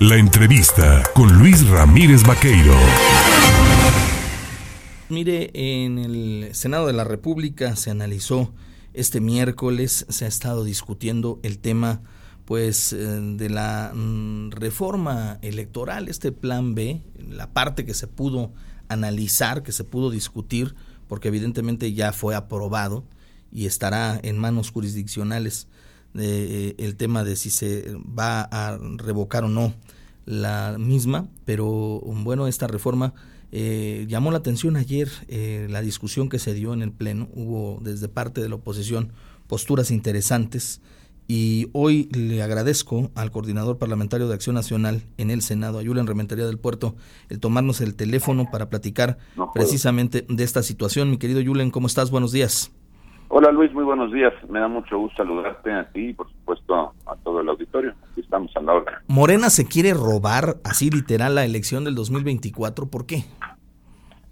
La entrevista con Luis Ramírez Vaqueiro. Mire, en el Senado de la República se analizó este miércoles, se ha estado discutiendo el tema pues eh, de la mm, reforma electoral, este plan B, la parte que se pudo analizar, que se pudo discutir, porque evidentemente ya fue aprobado y estará en manos jurisdiccionales eh, el tema de si se va a revocar o no la misma, pero bueno, esta reforma eh, llamó la atención ayer eh, la discusión que se dio en el Pleno, hubo desde parte de la oposición posturas interesantes y hoy le agradezco al coordinador parlamentario de Acción Nacional en el Senado, a Julen Rementería del Puerto, el tomarnos el teléfono para platicar precisamente de esta situación. Mi querido Julen, ¿cómo estás? Buenos días. Hola Luis, muy buenos días. Me da mucho gusto saludarte a ti y por supuesto a todo el auditorio. Aquí estamos a la hora. Morena se quiere robar así literal la elección del 2024. ¿Por qué?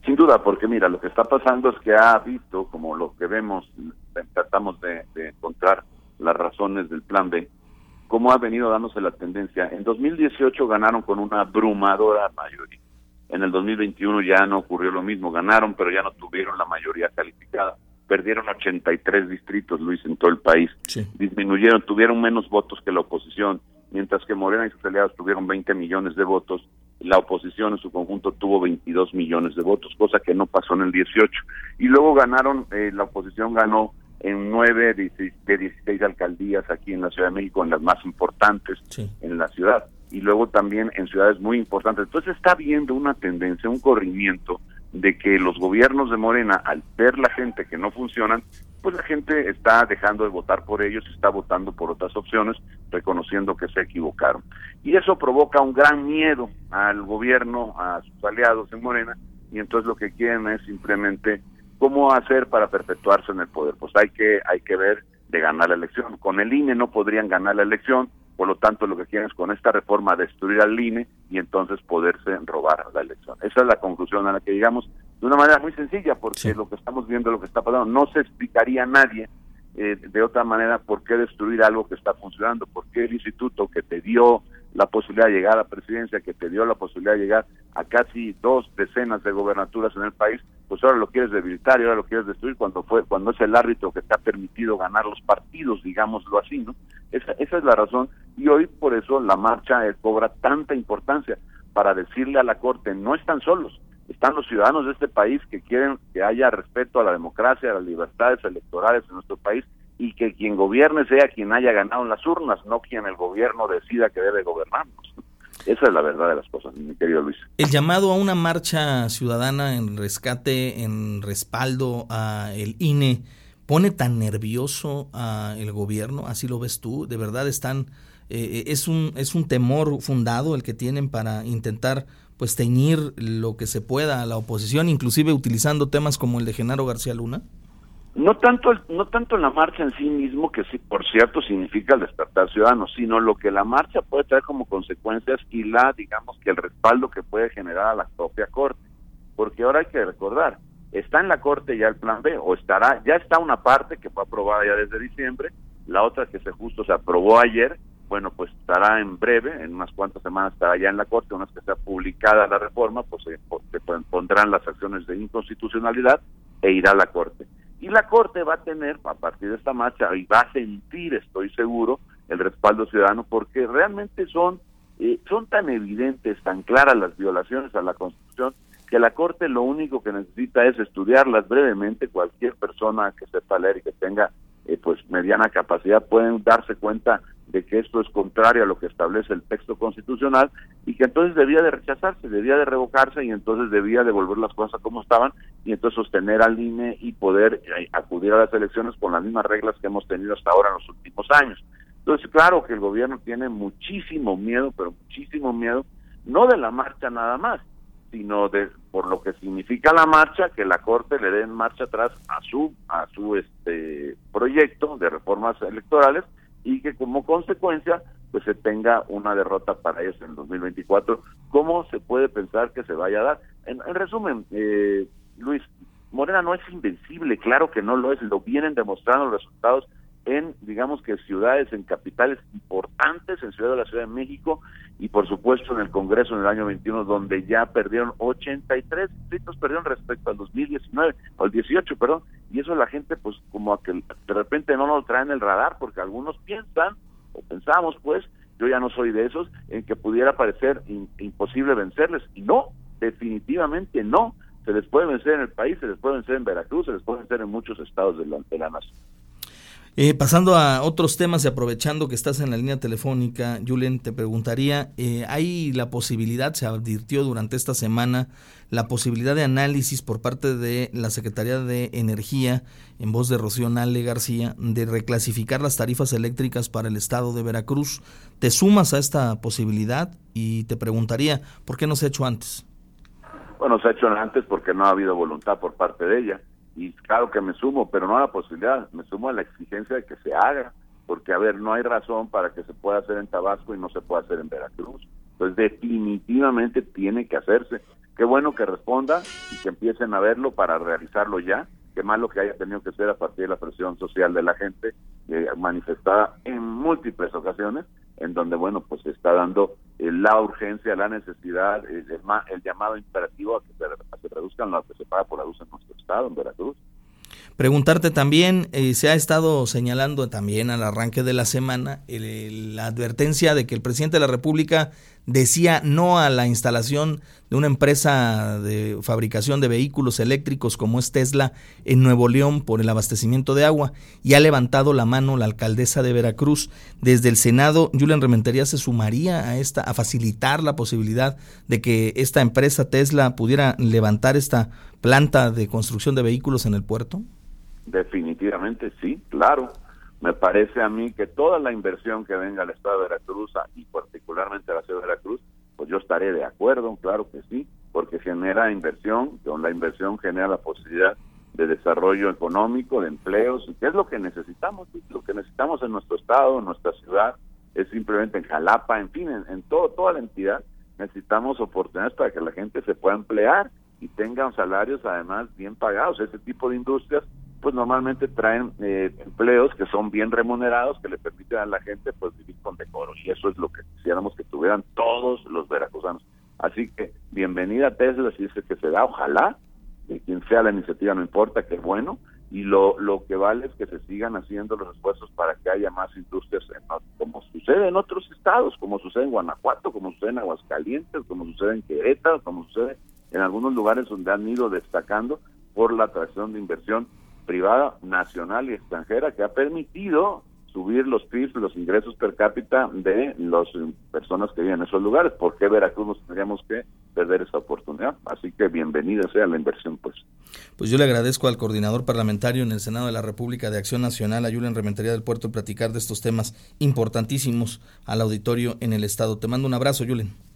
Sin duda, porque mira, lo que está pasando es que ha visto, como lo que vemos, tratamos de, de encontrar las razones del plan B, cómo ha venido dándose la tendencia. En 2018 ganaron con una abrumadora mayoría. En el 2021 ya no ocurrió lo mismo, ganaron, pero ya no tuvieron la mayoría calificada perdieron 83 distritos, Luis, en todo el país. Disminuyeron, tuvieron menos votos que la oposición, mientras que Morena y sus aliados tuvieron 20 millones de votos, la oposición en su conjunto tuvo 22 millones de votos, cosa que no pasó en el 18. Y luego ganaron, eh, la oposición ganó en nueve de 16 alcaldías aquí en la Ciudad de México, en las más importantes en la ciudad, y luego también en ciudades muy importantes. Entonces está viendo una tendencia, un corrimiento de que los gobiernos de Morena, al ver la gente que no funcionan, pues la gente está dejando de votar por ellos, está votando por otras opciones, reconociendo que se equivocaron. Y eso provoca un gran miedo al gobierno, a sus aliados en Morena, y entonces lo que quieren es simplemente cómo hacer para perpetuarse en el poder. Pues hay que, hay que ver de ganar la elección. Con el INE no podrían ganar la elección, por lo tanto, lo que quieren es con esta reforma destruir al INE y entonces poderse robar la elección. Esa es la conclusión a la que llegamos de una manera muy sencilla, porque lo que estamos viendo, lo que está pasando, no se explicaría a nadie eh, de otra manera por qué destruir algo que está funcionando, por qué el instituto que te dio la posibilidad de llegar a la presidencia, que te dio la posibilidad de llegar a casi dos decenas de gobernaturas en el país, pues ahora lo quieres debilitar y ahora lo quieres destruir cuando fue cuando es el árbitro que te ha permitido ganar los partidos, digámoslo así, ¿no? Esa, esa es la razón y hoy por eso la marcha eh, cobra tanta importancia para decirle a la Corte, no están solos, están los ciudadanos de este país que quieren que haya respeto a la democracia, a las libertades electorales en nuestro país y que quien gobierne sea quien haya ganado en las urnas, no quien el gobierno decida que debe gobernarnos. Esa es la verdad de las cosas, mi querido Luis. El llamado a una marcha ciudadana en rescate, en respaldo a el INE, pone tan nervioso a el gobierno, así lo ves tú, de verdad están eh, es un es un temor fundado el que tienen para intentar pues teñir lo que se pueda a la oposición, inclusive utilizando temas como el de Genaro García Luna. No tanto, no tanto la marcha en sí mismo, que sí, por cierto, significa el despertar ciudadano, sino lo que la marcha puede traer como consecuencias y la, digamos, que el respaldo que puede generar a la propia Corte. Porque ahora hay que recordar, está en la Corte ya el plan B, o estará, ya está una parte que fue aprobada ya desde diciembre, la otra que se justo se aprobó ayer, bueno, pues estará en breve, en unas cuantas semanas estará ya en la Corte, una vez que sea publicada la reforma, pues se, pondrán las acciones de inconstitucionalidad e irá a la Corte y la Corte va a tener, a partir de esta marcha, y va a sentir, estoy seguro, el respaldo ciudadano, porque realmente son, eh, son tan evidentes, tan claras las violaciones a la Constitución, que la Corte lo único que necesita es estudiarlas brevemente. Cualquier persona que sepa leer y que tenga eh, pues mediana capacidad pueden darse cuenta de que esto es contrario a lo que establece el texto constitucional y que entonces debía de rechazarse, debía de revocarse y entonces debía de volver las cosas como estaban y entonces sostener al INE y poder eh, acudir a las elecciones con las mismas reglas que hemos tenido hasta ahora en los últimos años. Entonces, claro que el gobierno tiene muchísimo miedo, pero muchísimo miedo, no de la marcha nada más, sino de por lo que significa la marcha, que la Corte le dé marcha atrás a su a su este proyecto de reformas electorales y que como consecuencia pues se tenga una derrota para ellos en el 2024. ¿Cómo se puede pensar que se vaya a dar? En, resumen, eh, Luis, Morena no es invencible, claro que no lo es, lo vienen demostrando los resultados en, digamos que ciudades, en capitales importantes, en Ciudad de la Ciudad de México y por supuesto en el Congreso en el año 21, donde ya perdieron 83 distritos, perdieron respecto al 2019, o al 18, perdón, y eso la gente pues como a que de repente no lo traen el radar, porque algunos piensan, o pensamos pues, yo ya no soy de esos, en que pudiera parecer imposible vencerles, y no, definitivamente no, se les puede vencer en el país, se les puede vencer en Veracruz, se les puede vencer en muchos estados de la, de la nación. Eh, pasando a otros temas y aprovechando que estás en la línea telefónica, Julen, te preguntaría, eh, ¿hay la posibilidad, se advirtió durante esta semana, la posibilidad de análisis por parte de la Secretaría de Energía, en voz de Rocío Nale García, de reclasificar las tarifas eléctricas para el estado de Veracruz? ¿Te sumas a esta posibilidad? Y te preguntaría, ¿por qué no se ha hecho antes? Bueno, se ha hecho antes porque no ha habido voluntad por parte de ella y claro que me sumo, pero no a la posibilidad, me sumo a la exigencia de que se haga, porque a ver, no hay razón para que se pueda hacer en Tabasco y no se pueda hacer en Veracruz. Entonces definitivamente tiene que hacerse. Qué bueno que responda y que empiecen a verlo para realizarlo ya. Qué malo que haya tenido que ser a partir de la presión social de la gente eh, manifestada en múltiples ocasiones, en donde, bueno, pues se está dando la urgencia, la necesidad, el, el, llamado imperativo a que se, reduzcan lo que se paga por la luz en nuestro estado, en Veracruz. Preguntarte también, eh, se ha estado señalando también al arranque de la semana la advertencia de que el presidente de la República decía no a la instalación de una empresa de fabricación de vehículos eléctricos como es Tesla en Nuevo León por el abastecimiento de agua y ha levantado la mano la alcaldesa de Veracruz. Desde el Senado, Julian Rementería se sumaría a esta a facilitar la posibilidad de que esta empresa Tesla pudiera levantar esta planta de construcción de vehículos en el puerto. Definitivamente sí, claro. Me parece a mí que toda la inversión que venga al Estado de Veracruz y particularmente a la ciudad de Veracruz, pues yo estaré de acuerdo, claro que sí, porque genera inversión, con la inversión genera la posibilidad de desarrollo económico, de empleos, y qué es lo que necesitamos, lo que necesitamos en nuestro estado, en nuestra ciudad, es simplemente en Jalapa, en fin, en, todo, toda la entidad, necesitamos oportunidades para que la gente se pueda emplear y tengan salarios además bien pagados. Ese tipo de industrias pues normalmente traen eh, empleos que son bien remunerados, que le permiten a la gente pues vivir con decoro. Y eso es lo que quisiéramos que tuvieran todos los veracruzanos. Así que bienvenida a Tesla, si dice que se da, ojalá, de quien sea la iniciativa, no importa, que bueno. Y lo, lo que vale es que se sigan haciendo los esfuerzos para que haya más industrias, como sucede en otros estados, como sucede en Guanajuato, como sucede en Aguascalientes, como sucede en Querétaro, como sucede en algunos lugares donde han ido destacando por la atracción de inversión privada, nacional y extranjera, que ha permitido subir los PIB, los ingresos per cápita de las personas que viven en esos lugares. ¿Por qué Veracruz nos tendríamos que perder esa oportunidad? Así que bienvenida sea la inversión, pues. Pues yo le agradezco al coordinador parlamentario en el Senado de la República de Acción Nacional, a Julián Rementería del Puerto, platicar de estos temas importantísimos al auditorio en el Estado. Te mando un abrazo, Julen.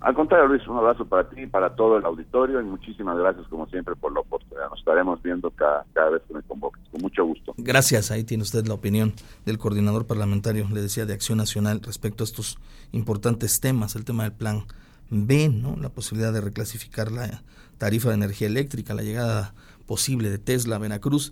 Al contrario, Luis, un abrazo para ti y para todo el auditorio y muchísimas gracias, como siempre, por la oportunidad. Nos estaremos viendo cada, cada vez que me convoques. Con mucho gusto. Gracias. Ahí tiene usted la opinión del coordinador parlamentario, le decía, de Acción Nacional respecto a estos importantes temas, el tema del plan B, ¿no? la posibilidad de reclasificar la tarifa de energía eléctrica, la llegada posible de Tesla a Veracruz